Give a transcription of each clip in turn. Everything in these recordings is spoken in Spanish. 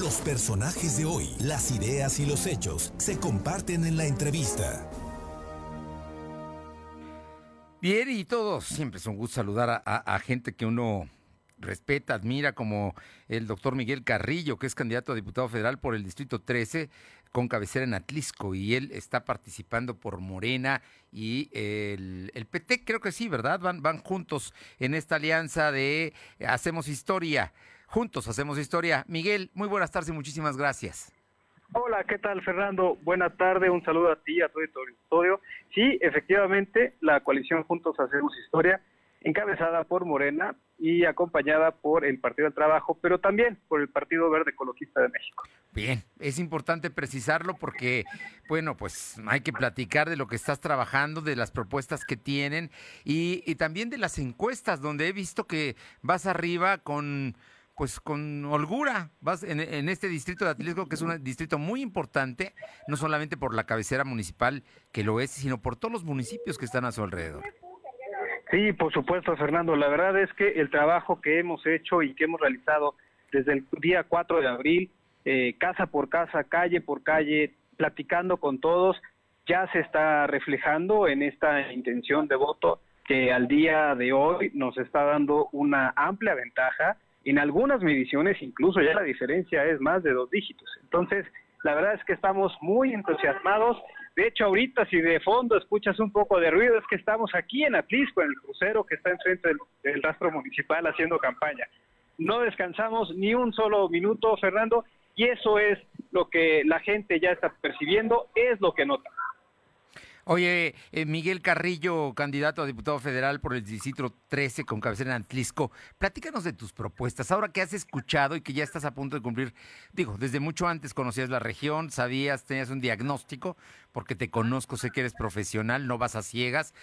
Los personajes de hoy, las ideas y los hechos se comparten en la entrevista. Bien, y todos, siempre es un gusto saludar a, gente que uno respeta, admira, como el doctor Miguel Carrillo, que es candidato a diputado federal por el Distrito 13 con cabecera en Atlisco, y él está participando por Morena y el, PT, creo que sí, ¿verdad? Van juntos en esta alianza de Hacemos Historia. Juntos hacemos historia. Miguel, muy buenas tardes y muchísimas gracias. Hola, ¿qué tal Fernando? Buena tarde, un saludo a ti y a todo el auditorio. Sí, efectivamente, la coalición Juntos Hacemos Historia, encabezada por Morena y acompañada por el Partido del Trabajo, pero también por el Partido Verde Ecologista de México. Bien, es importante precisarlo porque, bueno, pues hay que platicar de lo que estás trabajando, de las propuestas que tienen y, y también de las encuestas, donde he visto que vas arriba con pues con holgura. Vas en, este distrito de Atlisco, que es un distrito muy importante, no solamente por la cabecera municipal que lo es, sino por todos los municipios que están a su alrededor. Sí, por supuesto, Fernando. La verdad es que el trabajo que hemos hecho y que hemos realizado desde el día 4 de abril, eh, casa por casa, calle por calle, platicando con todos, ya se está reflejando en esta intención de voto que al día de hoy nos está dando una amplia ventaja en algunas mediciones incluso ya la diferencia es más de dos dígitos. Entonces, la verdad es que estamos muy entusiasmados. De hecho, ahorita si de fondo escuchas un poco de ruido, es que estamos aquí en Atlisco, en el crucero que está enfrente del, del rastro municipal haciendo campaña. No descansamos ni un solo minuto, Fernando, y eso es lo que la gente ya está percibiendo, es lo que nota. Oye, eh, Miguel Carrillo, candidato a diputado federal por el distrito 13 con cabecera en Antlisco, platícanos de tus propuestas. Ahora que has escuchado y que ya estás a punto de cumplir, digo, desde mucho antes conocías la región, sabías, tenías un diagnóstico, porque te conozco, sé que eres profesional, no vas a ciegas,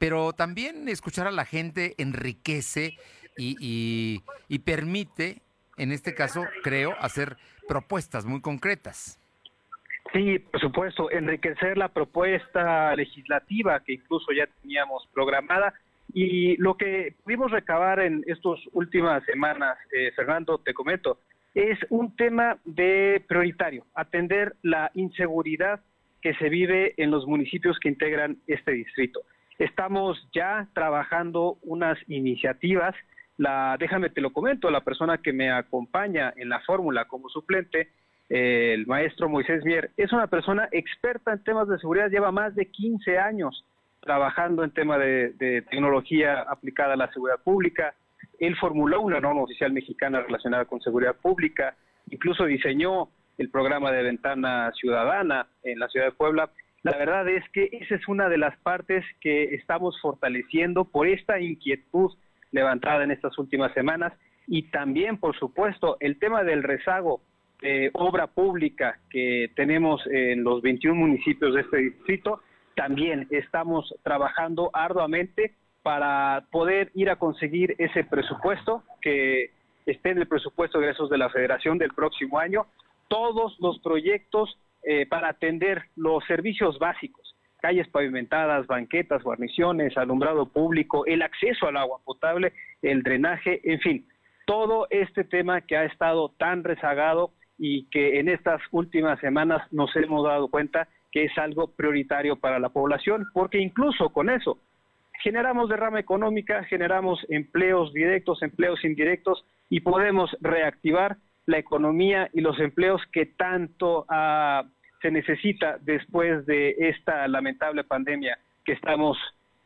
pero también escuchar a la gente enriquece y, y permite, en este caso, creo, hacer propuestas muy concretas. Sí, por supuesto, enriquecer la propuesta legislativa que incluso ya teníamos programada y lo que pudimos recabar en estas últimas semanas, eh, Fernando, te comento, es un tema de prioritario, atender la inseguridad que se vive en los municipios que integran este distrito. Estamos ya trabajando unas iniciativas, la déjame te lo comento, la persona que me acompaña en la fórmula como suplente el maestro Moisés Mier, es una persona experta en temas de seguridad, lleva más de 15 años trabajando en tema de, tecnología aplicada a la seguridad pública. Él formuló una norma oficial mexicana relacionada con seguridad pública, incluso diseñó el programa de ventana ciudadana en la ciudad de Puebla. La verdad es que esa es una de las partes que estamos fortaleciendo por esta inquietud levantada en estas últimas semanas y también, por supuesto, el tema del rezago obra pública que tenemos en los 21 municipios de este distrito, también estamos trabajando arduamente para poder ir a conseguir ese presupuesto que esté en el presupuesto de egresos de la Federación del próximo año, todos los proyectos eh, para atender los servicios básicos, calles pavimentadas, banquetas, guarniciones, alumbrado público, el acceso al agua potable, el drenaje, en fin, todo este tema que ha estado tan rezagado y que en estas últimas semanas nos hemos dado cuenta que es algo prioritario para la población, porque incluso con eso generamos derrama económica, generamos empleos directos, empleos indirectos y podemos reactivar la economía y los empleos que tanto ah, se necesita después de esta lamentable pandemia que estamos,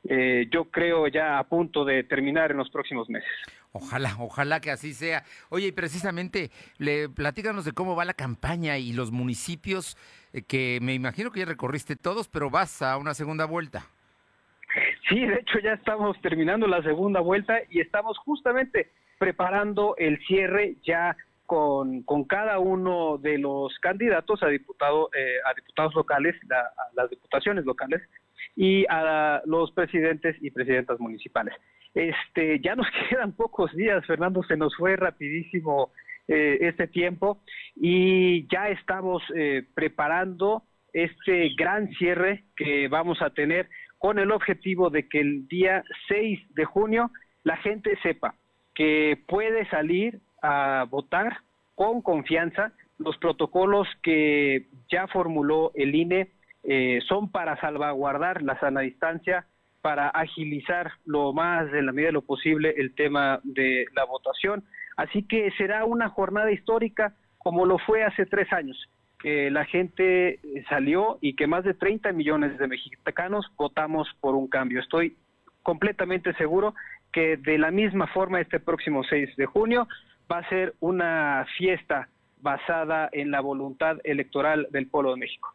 eh, yo creo, ya a punto de terminar en los próximos meses. Ojalá, ojalá que así sea. Oye, y precisamente, le, platícanos de cómo va la campaña y los municipios eh, que me imagino que ya recorriste todos, pero vas a una segunda vuelta. Sí, de hecho ya estamos terminando la segunda vuelta y estamos justamente preparando el cierre ya con, con cada uno de los candidatos a, diputado, eh, a diputados locales, a las diputaciones locales y a los presidentes y presidentas municipales. Este, ya nos quedan pocos días, Fernando, se nos fue rapidísimo eh, este tiempo y ya estamos eh, preparando este gran cierre que vamos a tener con el objetivo de que el día 6 de junio la gente sepa que puede salir a votar con confianza los protocolos que ya formuló el INE eh, son para salvaguardar la sana distancia, para agilizar lo más en la medida de lo posible el tema de la votación. Así que será una jornada histórica como lo fue hace tres años, que la gente salió y que más de 30 millones de mexicanos votamos por un cambio. Estoy completamente seguro que de la misma forma este próximo 6 de junio va a ser una fiesta basada en la voluntad electoral del pueblo de México.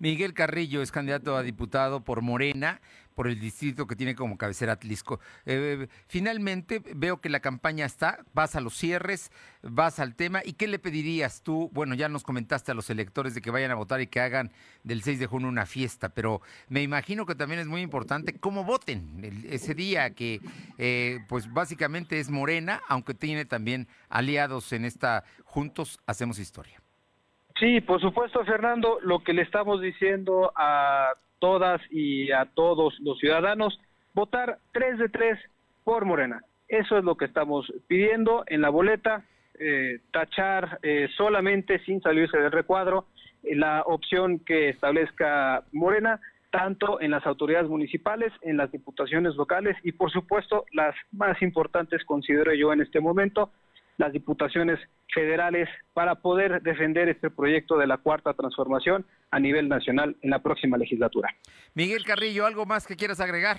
Miguel Carrillo es candidato a diputado por Morena, por el distrito que tiene como cabecera Atlisco. Eh, finalmente, veo que la campaña está, vas a los cierres, vas al tema. ¿Y qué le pedirías tú? Bueno, ya nos comentaste a los electores de que vayan a votar y que hagan del 6 de junio una fiesta, pero me imagino que también es muy importante cómo voten ese día, que eh, pues básicamente es Morena, aunque tiene también aliados en esta Juntos Hacemos Historia. Sí, por supuesto, Fernando, lo que le estamos diciendo a todas y a todos los ciudadanos, votar tres de tres por Morena. Eso es lo que estamos pidiendo en la boleta, eh, tachar eh, solamente sin salirse del recuadro eh, la opción que establezca Morena, tanto en las autoridades municipales, en las diputaciones locales y por supuesto las más importantes considero yo en este momento, las diputaciones federales para poder defender este proyecto de la cuarta transformación a nivel nacional en la próxima legislatura. Miguel Carrillo, ¿algo más que quieras agregar?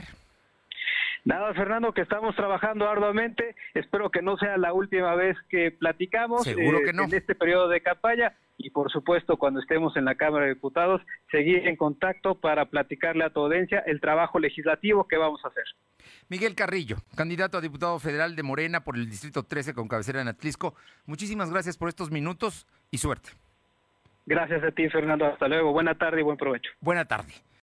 Nada, Fernando, que estamos trabajando arduamente. Espero que no sea la última vez que platicamos eh, en este periodo de campaña y, por supuesto, cuando estemos en la Cámara de Diputados, seguir en contacto para platicarle a tu audiencia el trabajo legislativo que vamos a hacer. Miguel Carrillo, candidato a diputado federal de Morena por el Distrito 13 con cabecera en Atlisco. Muchísimas gracias por estos minutos y suerte. Gracias a ti, Fernando. Hasta luego. Buena tarde y buen provecho. Buena tarde.